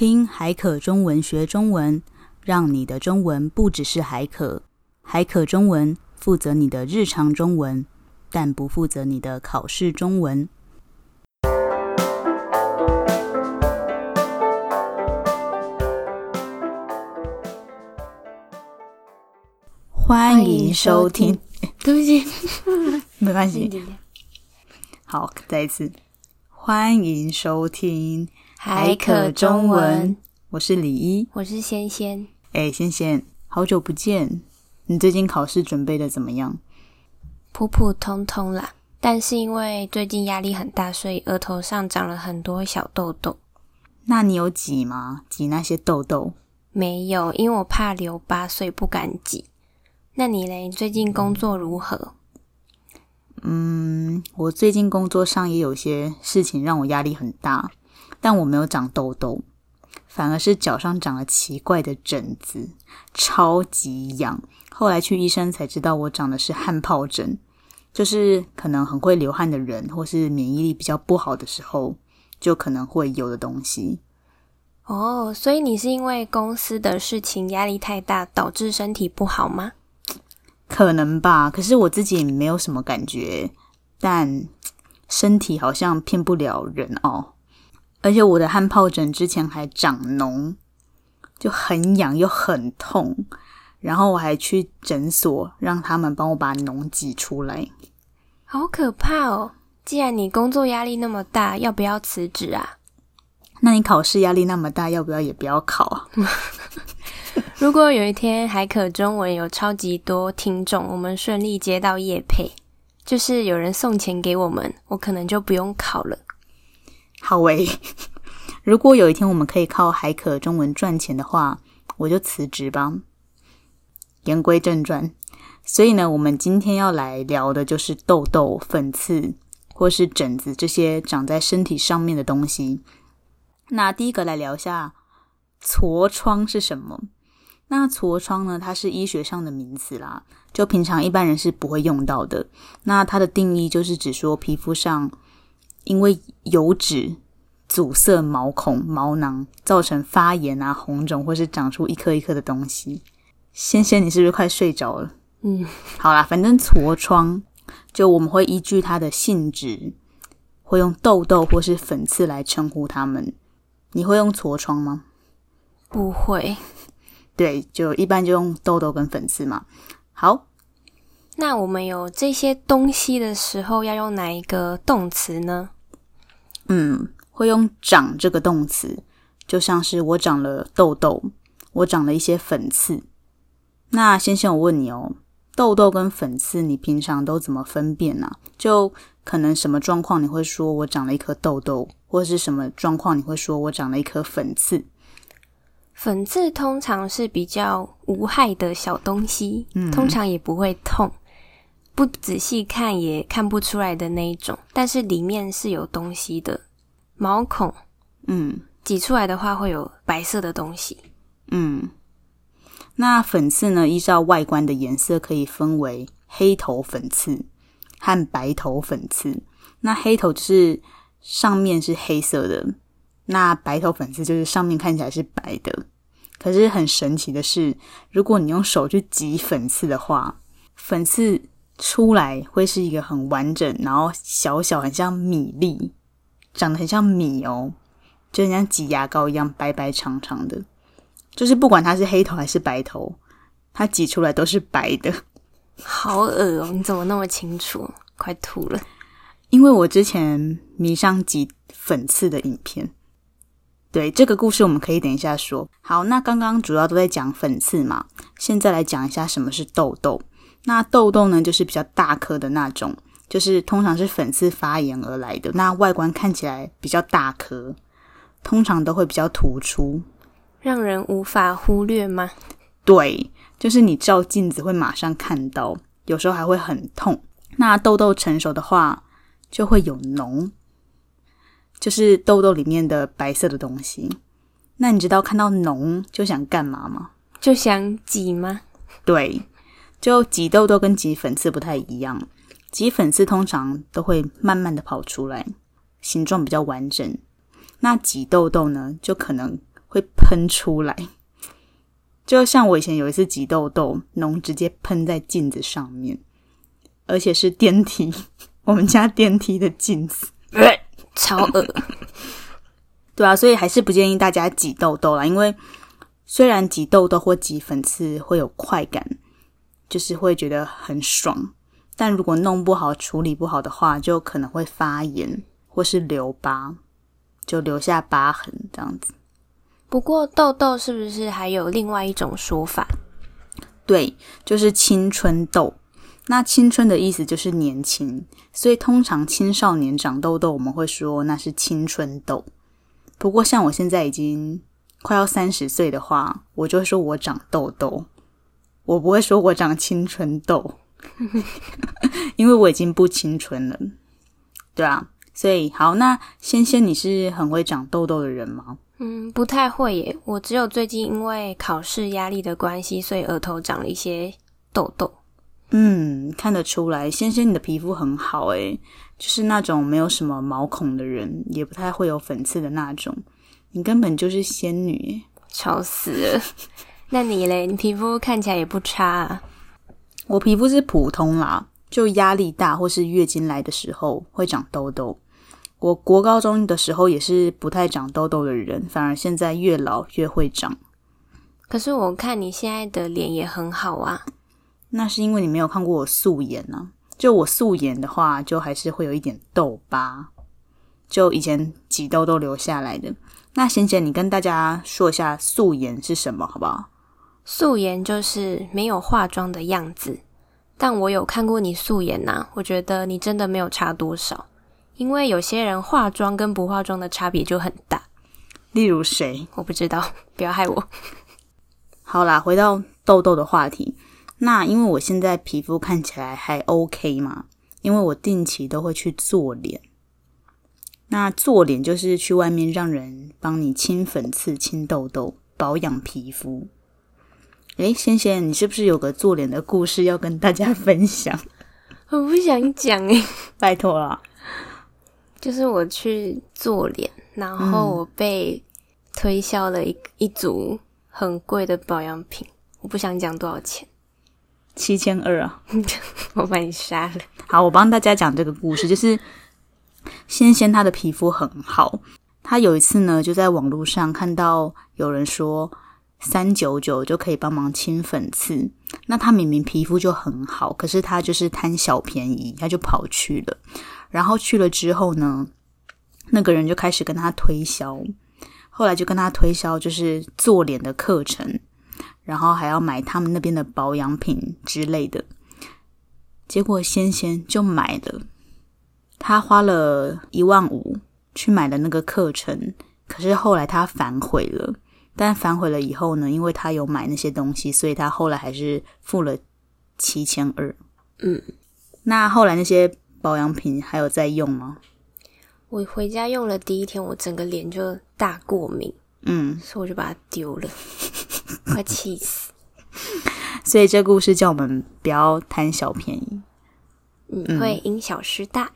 听海可中文学中文，让你的中文不只是海可。海可中文负责你的日常中文，但不负责你的考试中文。欢迎收听，对不起，没关系。好，再一次，欢迎收听海可中文。我是李一，我是仙仙。哎，仙仙，好久不见，你最近考试准备的怎么样？普普通通啦，但是因为最近压力很大，所以额头上长了很多小痘痘。那你有挤吗？挤那些痘痘？没有，因为我怕留疤，所以不敢挤。那你嘞？最近工作如何？嗯，我最近工作上也有些事情让我压力很大，但我没有长痘痘，反而是脚上长了奇怪的疹子，超级痒。后来去医生才知道，我长的是汗疱疹，就是可能很会流汗的人，或是免疫力比较不好的时候，就可能会有的东西。哦，所以你是因为公司的事情压力太大，导致身体不好吗？可能吧，可是我自己也没有什么感觉，但身体好像骗不了人哦。而且我的汗疱疹之前还长脓，就很痒又很痛，然后我还去诊所让他们帮我把脓挤出来，好可怕哦！既然你工作压力那么大，要不要辞职啊？那你考试压力那么大，要不要也不要考啊？如果有一天海可中文有超级多听众，我们顺利接到业配，就是有人送钱给我们，我可能就不用考了。好喂，如果有一天我们可以靠海可中文赚钱的话，我就辞职吧。言归正传，所以呢，我们今天要来聊的就是痘痘、粉刺或是疹子这些长在身体上面的东西。那第一个来聊一下痤疮是什么？那痤疮呢？它是医学上的名词啦，就平常一般人是不会用到的。那它的定义就是指说皮肤上因为油脂阻塞毛孔、毛囊，造成发炎啊、红肿，或是长出一颗一颗的东西。仙仙，你是不是快睡着了？嗯，好啦，反正痤疮就我们会依据它的性质，会用痘痘或是粉刺来称呼它们。你会用痤疮吗？不会。对，就一般就用痘痘跟粉刺嘛。好，那我们有这些东西的时候，要用哪一个动词呢？嗯，会用“长”这个动词，就像是我长了痘痘，我长了一些粉刺。那先生，我问你哦，痘痘跟粉刺，你平常都怎么分辨呢？就可能什么状况你会说我长了一颗痘痘，或者是什么状况你会说我长了一颗粉刺？粉刺通常是比较无害的小东西，嗯，通常也不会痛，不仔细看也看不出来的那一种。但是里面是有东西的，毛孔，嗯，挤出来的话会有白色的东西，嗯。那粉刺呢？依照外观的颜色可以分为黑头粉刺和白头粉刺。那黑头就是上面是黑色的。那白头粉刺就是上面看起来是白的，可是很神奇的是，如果你用手去挤粉刺的话，粉刺出来会是一个很完整，然后小小很像米粒，长得很像米哦，就很像挤牙膏一样白白长长的。就是不管它是黑头还是白头，它挤出来都是白的。好恶哦！你怎么那么清楚？快吐了。因为我之前迷上挤粉刺的影片。对，这个故事，我们可以等一下说。好，那刚刚主要都在讲粉刺嘛，现在来讲一下什么是痘痘。那痘痘呢，就是比较大颗的那种，就是通常是粉刺发炎而来的。那外观看起来比较大颗，通常都会比较突出，让人无法忽略吗？对，就是你照镜子会马上看到，有时候还会很痛。那痘痘成熟的话，就会有脓。就是痘痘里面的白色的东西。那你知道看到脓就想干嘛吗？就想挤吗？对，就挤痘痘跟挤粉刺不太一样。挤粉刺通常都会慢慢的跑出来，形状比较完整。那挤痘痘呢，就可能会喷出来。就像我以前有一次挤痘痘，脓直接喷在镜子上面，而且是电梯，我们家电梯的镜子，超恶。对啊，所以还是不建议大家挤痘痘啦，因为虽然挤痘痘或挤粉刺会有快感，就是会觉得很爽，但如果弄不好、处理不好的话，就可能会发炎或是留疤，就留下疤痕这样子。不过痘痘是不是还有另外一种说法？对，就是青春痘。那青春的意思就是年轻，所以通常青少年长痘痘，我们会说那是青春痘。不过像我现在已经快要三十岁的话，我就会说我长痘痘，我不会说我长青春痘，因为我已经不青春了。对啊，所以好，那仙仙你是很会长痘痘的人吗？嗯，不太会耶。我只有最近因为考试压力的关系，所以额头长了一些痘痘。嗯，看得出来，仙仙你的皮肤很好诶，就是那种没有什么毛孔的人，也不太会有粉刺的那种。你根本就是仙女，吵死了。那你嘞？你皮肤看起来也不差啊。我皮肤是普通啦，就压力大或是月经来的时候会长痘痘。我国高中的时候也是不太长痘痘的人，反而现在越老越会长。可是我看你现在的脸也很好啊，那是因为你没有看过我素颜呢、啊。就我素颜的话，就还是会有一点痘疤，就以前挤痘痘留下来的。那贤贤，你跟大家说一下素颜是什么，好不好？素颜就是没有化妆的样子，但我有看过你素颜呐、啊，我觉得你真的没有差多少。因为有些人化妆跟不化妆的差别就很大，例如谁？我不知道，不要害我。好啦，回到痘痘的话题。那因为我现在皮肤看起来还 OK 嘛，因为我定期都会去做脸。那做脸就是去外面让人帮你清粉刺、清痘痘、保养皮肤。诶，仙仙，你是不是有个做脸的故事要跟大家 分享？我不想讲哎，拜托了。就是我去做脸，然后我被推销了一一组很贵的保养品，我不想讲多少钱，七千二啊！我把你杀了。好，我帮大家讲这个故事，就是仙仙她的皮肤很好，她有一次呢就在网络上看到有人说三九九就可以帮忙清粉刺，那她明明皮肤就很好，可是她就是贪小便宜，她就跑去了。然后去了之后呢，那个人就开始跟他推销，后来就跟他推销就是做脸的课程，然后还要买他们那边的保养品之类的。结果仙仙就买了，他花了一万五去买了那个课程，可是后来他反悔了。但反悔了以后呢，因为他有买那些东西，所以他后来还是付了七千二。嗯，那后来那些。保养品还有在用吗？我回家用了第一天，我整个脸就大过敏，嗯，所以我就把它丢了，快气死。所以这故事叫我们不要贪小便宜，嗯，会因小失大，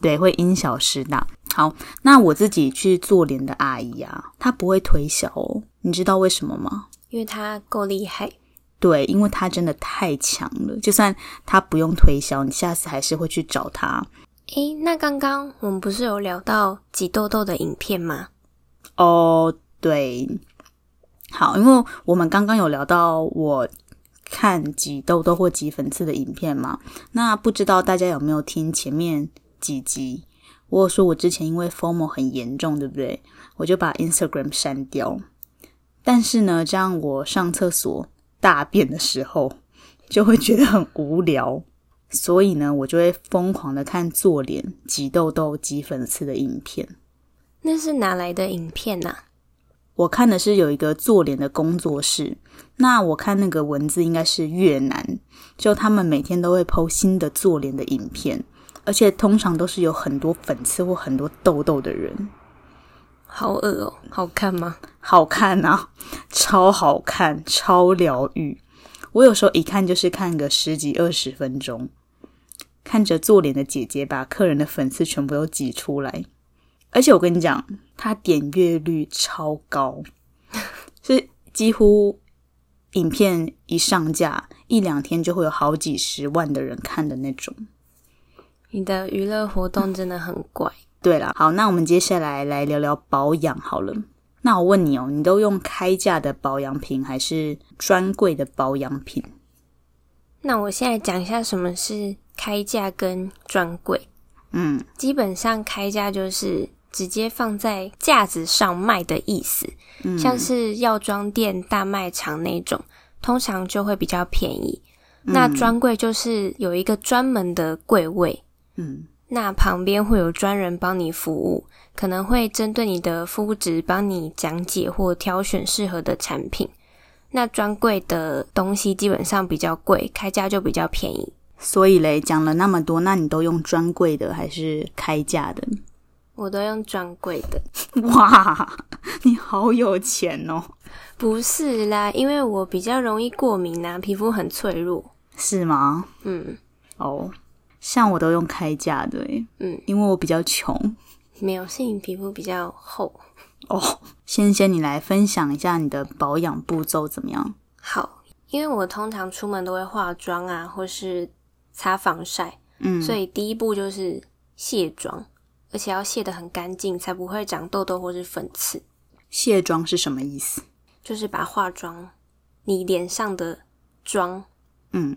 对，会因小失大。好，那我自己去做脸的阿姨啊，她不会推销哦，你知道为什么吗？因为她够厉害。对，因为她真的太强了，就算她不用推销，你下次还是会去找她。诶，那刚刚我们不是有聊到挤痘痘的影片吗？哦，对，好，因为我们刚刚有聊到我看挤痘痘或挤粉刺的影片嘛，那不知道大家有没有听前面几集？我有说我之前因为 formal 很严重，对不对？我就把 Instagram 删掉，但是呢，这样我上厕所。大便的时候就会觉得很无聊，所以呢，我就会疯狂的看做脸、挤痘痘、挤粉刺的影片。那是哪来的影片呢？我看的是有一个做脸的工作室，那我看那个文字应该是越南，就他们每天都会 PO 新的做脸的影片，而且通常都是有很多粉刺或很多痘痘的人。好恶哦，好看吗？好看啊，超好看，超疗愈。我有时候一看就是看个十几二十分钟，看着做脸的姐姐把客人的粉刺全部都挤出来，而且我跟你讲，她点阅率超高，是几乎影片一上架一两天就会有好几十万的人看的那种。你的娱乐活动真的很怪。对了，好，那我们接下来来聊聊保养好了。那我问你哦，你都用开价的保养品还是专柜的保养品？那我现在讲一下什么是开价跟专柜。嗯，基本上开价就是直接放在架子上卖的意思，嗯，像是药妆店、大卖场那种，通常就会比较便宜。嗯，那专柜就是有一个专门的柜位，嗯，那旁边会有专人帮你服务，可能会针对你的肤质帮你讲解或挑选适合的产品。那专柜的东西基本上比较贵，开价就比较便宜。所以嘞，讲了那么多，那你都用专柜的还是开价的？我都用专柜的。哇，你好有钱哦！不是啦，因为我比较容易过敏呐、啊，皮肤很脆弱。是吗？嗯。哦，像我都用开架的，嗯，因为我比较穷。没有，是你皮肤比较厚。哦，先先，你来分享一下你的保养步骤怎么样？好，因为我通常出门都会化妆啊，或是擦防晒，嗯，所以第一步就是卸妆，而且要卸得很干净，才不会长痘痘或是粉刺。卸妆是什么意思？就是把化妆你脸上的妆，嗯，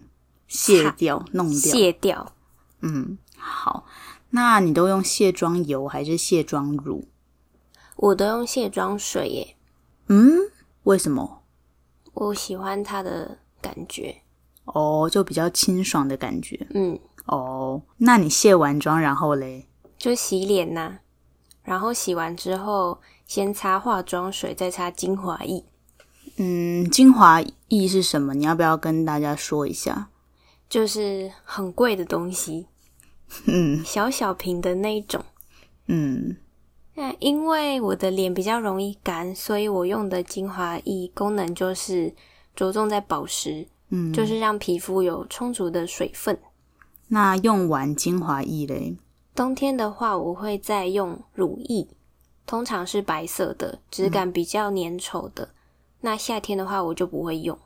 卸掉，弄掉，卸掉。嗯，好，那你都用卸妆油还是卸妆乳？我都用卸妆水耶。嗯，为什么？我喜欢它的感觉。哦，就比较清爽的感觉。嗯。哦，那你卸完妆然后嘞？就洗脸呐。然后洗完之后，先擦化妆水，再擦精华液。嗯，精华液是什么？你要不要跟大家说一下？就是很贵的东西。嗯。小小瓶的那一种。嗯。那因为我的脸比较容易干，所以我用的精华液功能就是着重在保湿，嗯，就是让皮肤有充足的水分。那用完精华液嘞？冬天的话，我会再用乳液，通常是白色的，质感比较粘稠的。嗯。那夏天的话，我就不会用。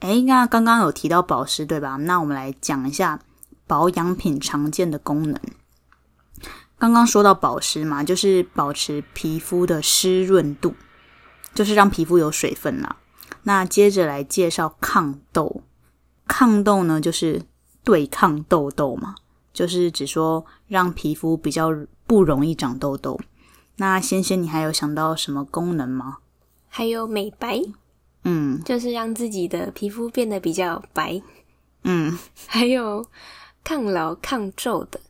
诶，那刚刚有提到保湿对吧？那我们来讲一下保养品常见的功能。刚刚说到保湿嘛，就是保持皮肤的湿润度，就是让皮肤有水分啦。那接着来介绍抗痘，抗痘呢就是对抗痘痘嘛，就是只说让皮肤比较不容易长痘痘。那仙仙，你还有想到什么功能吗？还有美白，嗯，就是让自己的皮肤变得比较白，嗯，还有抗老抗皱的。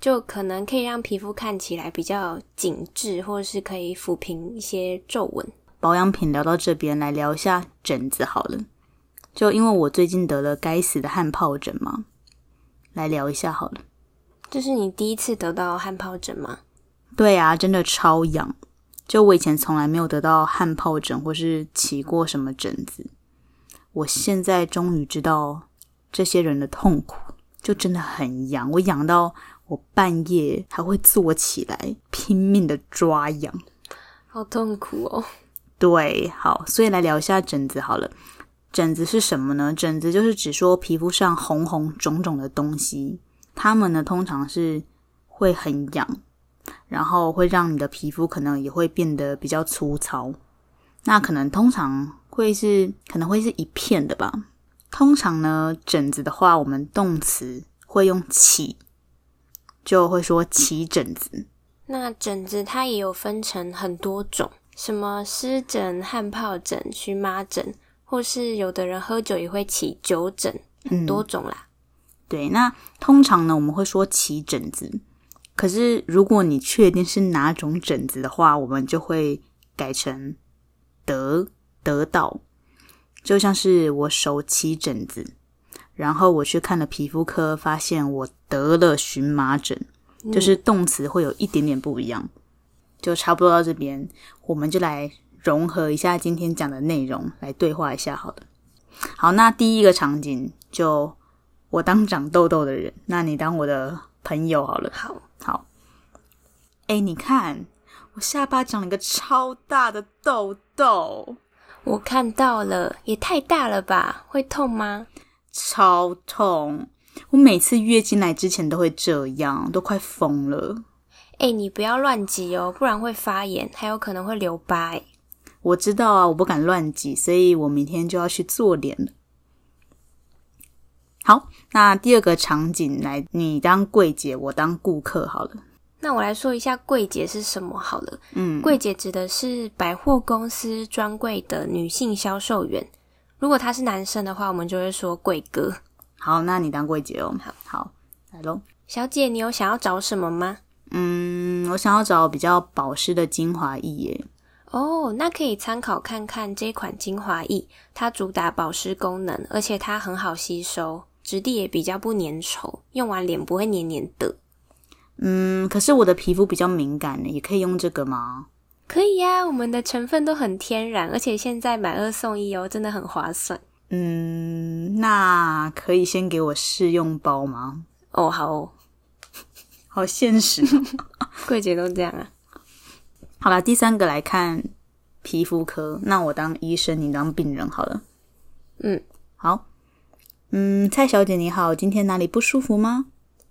就可能可以让皮肤看起来比较紧致，或者是可以抚平一些皱纹。保养品聊到这边，来聊一下疹子好了。就因为我最近得了该死的汗疱疹嘛，来聊一下好了。这是你第一次得到汗疱疹吗？对啊，真的超痒。就我以前从来没有得到汗疱疹，或是起过什么疹子。我现在终于知道这些人的痛苦，就真的很痒。我痒到。我半夜还会坐起来拼命的抓痒，好痛苦哦。对，好，所以来聊一下疹子好了。疹子是什么呢？疹子就是指说皮肤上红红肿肿的东西，它们呢通常是会很痒，然后会让你的皮肤可能也会变得比较粗糙。那可能通常会是可能会是一片的吧。通常呢，疹子的话，我们动词会用起。就会说起疹子。那疹子它也有分成很多种，什么湿疹、汗疱疹、荨麻疹，或是有的人喝酒也会起酒疹，很多种啦。嗯，对，那通常呢，我们会说起疹子。可是如果你确定是哪种疹子的话，我们就会改成得得到。就像是我手起疹子。然后我去看了皮肤科，发现我得了荨麻疹，嗯，就是动词会有一点点不一样，就差不多到这边，我们就来融合一下今天讲的内容，来对话一下好了。好，那第一个场景就我当长痘痘的人，那你当我的朋友好了。好，好。哎，你看我下巴长了一个超大的痘痘。我看到了，也太大了吧？会痛吗？超痛！我每次月经来之前都会这样，都快疯了。哎，你不要乱挤哦，不然会发炎，还有可能会留疤。哎，我知道啊，我不敢乱挤，所以我明天就要去做脸了。好，那第二个场景来，你当柜姐，我当顾客好了。那我来说一下柜姐是什么好了。嗯，柜姐指的是百货公司专柜的女性销售员。如果他是男生的话，我们就会说柜哥。好，那你当柜姐哦。好，好，来喽。小姐，你有想要找什么吗？嗯，我想要找比较保湿的精华液耶。哦，那可以参考看看这款精华液，它主打保湿功能，而且它很好吸收。质地也比较不粘稠，用完脸不会黏黏的。嗯，可是我的皮肤比较敏感呢，也可以用这个吗？可以呀，我们的成分都很天然，而且现在买二送一哦，真的很划算。嗯，那可以先给我试用包吗？哦，好哦，好现实，柜姐都这样啊。好了，第三个来看皮肤科，那我当医生，你当病人好了。嗯，好。嗯，蔡小姐你好，今天哪里不舒服吗？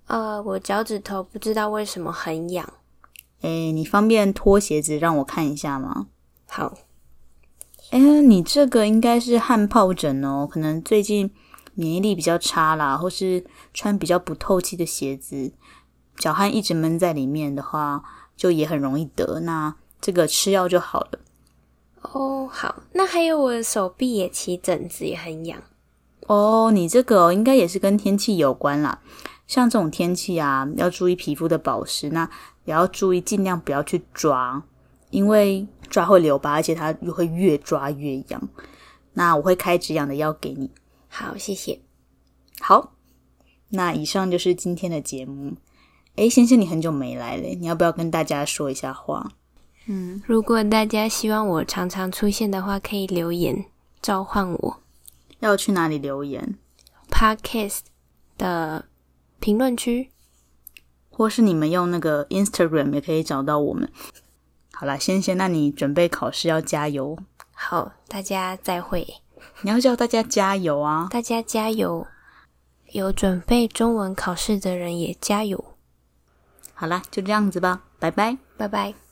呃，我脚趾头不知道为什么很痒。诶，你方便脱鞋子让我看一下吗？好。哎，你这个应该是汗疱疹哦，可能最近免疫力比较差啦，或是穿比较不透气的鞋子，脚汗一直闷在里面的话，就也很容易得。那这个吃药就好了。哦，好。那还有我的手臂也起疹子，也很痒。哦，你这个应该也是跟天气有关啦。像这种天气啊，要注意皮肤的保湿，那也要注意尽量不要去抓，因为抓会留疤，而且它又会越抓越痒。那我会开止痒的药给你。好，谢谢。好，那以上就是今天的节目。哎，先生，你很久没来了，你要不要跟大家说一下话？嗯，如果大家希望我常常出现的话，可以留言召唤我。要去哪里留言？Podcast 的评论区，或是你们用那个 Instagram 也可以找到我们。好啦，仙仙，那你准备考试要加油。好，大家再会。你要叫大家加油啊！大家加油！有准备中文考试的人也加油。好啦，就这样子吧，拜拜，拜拜。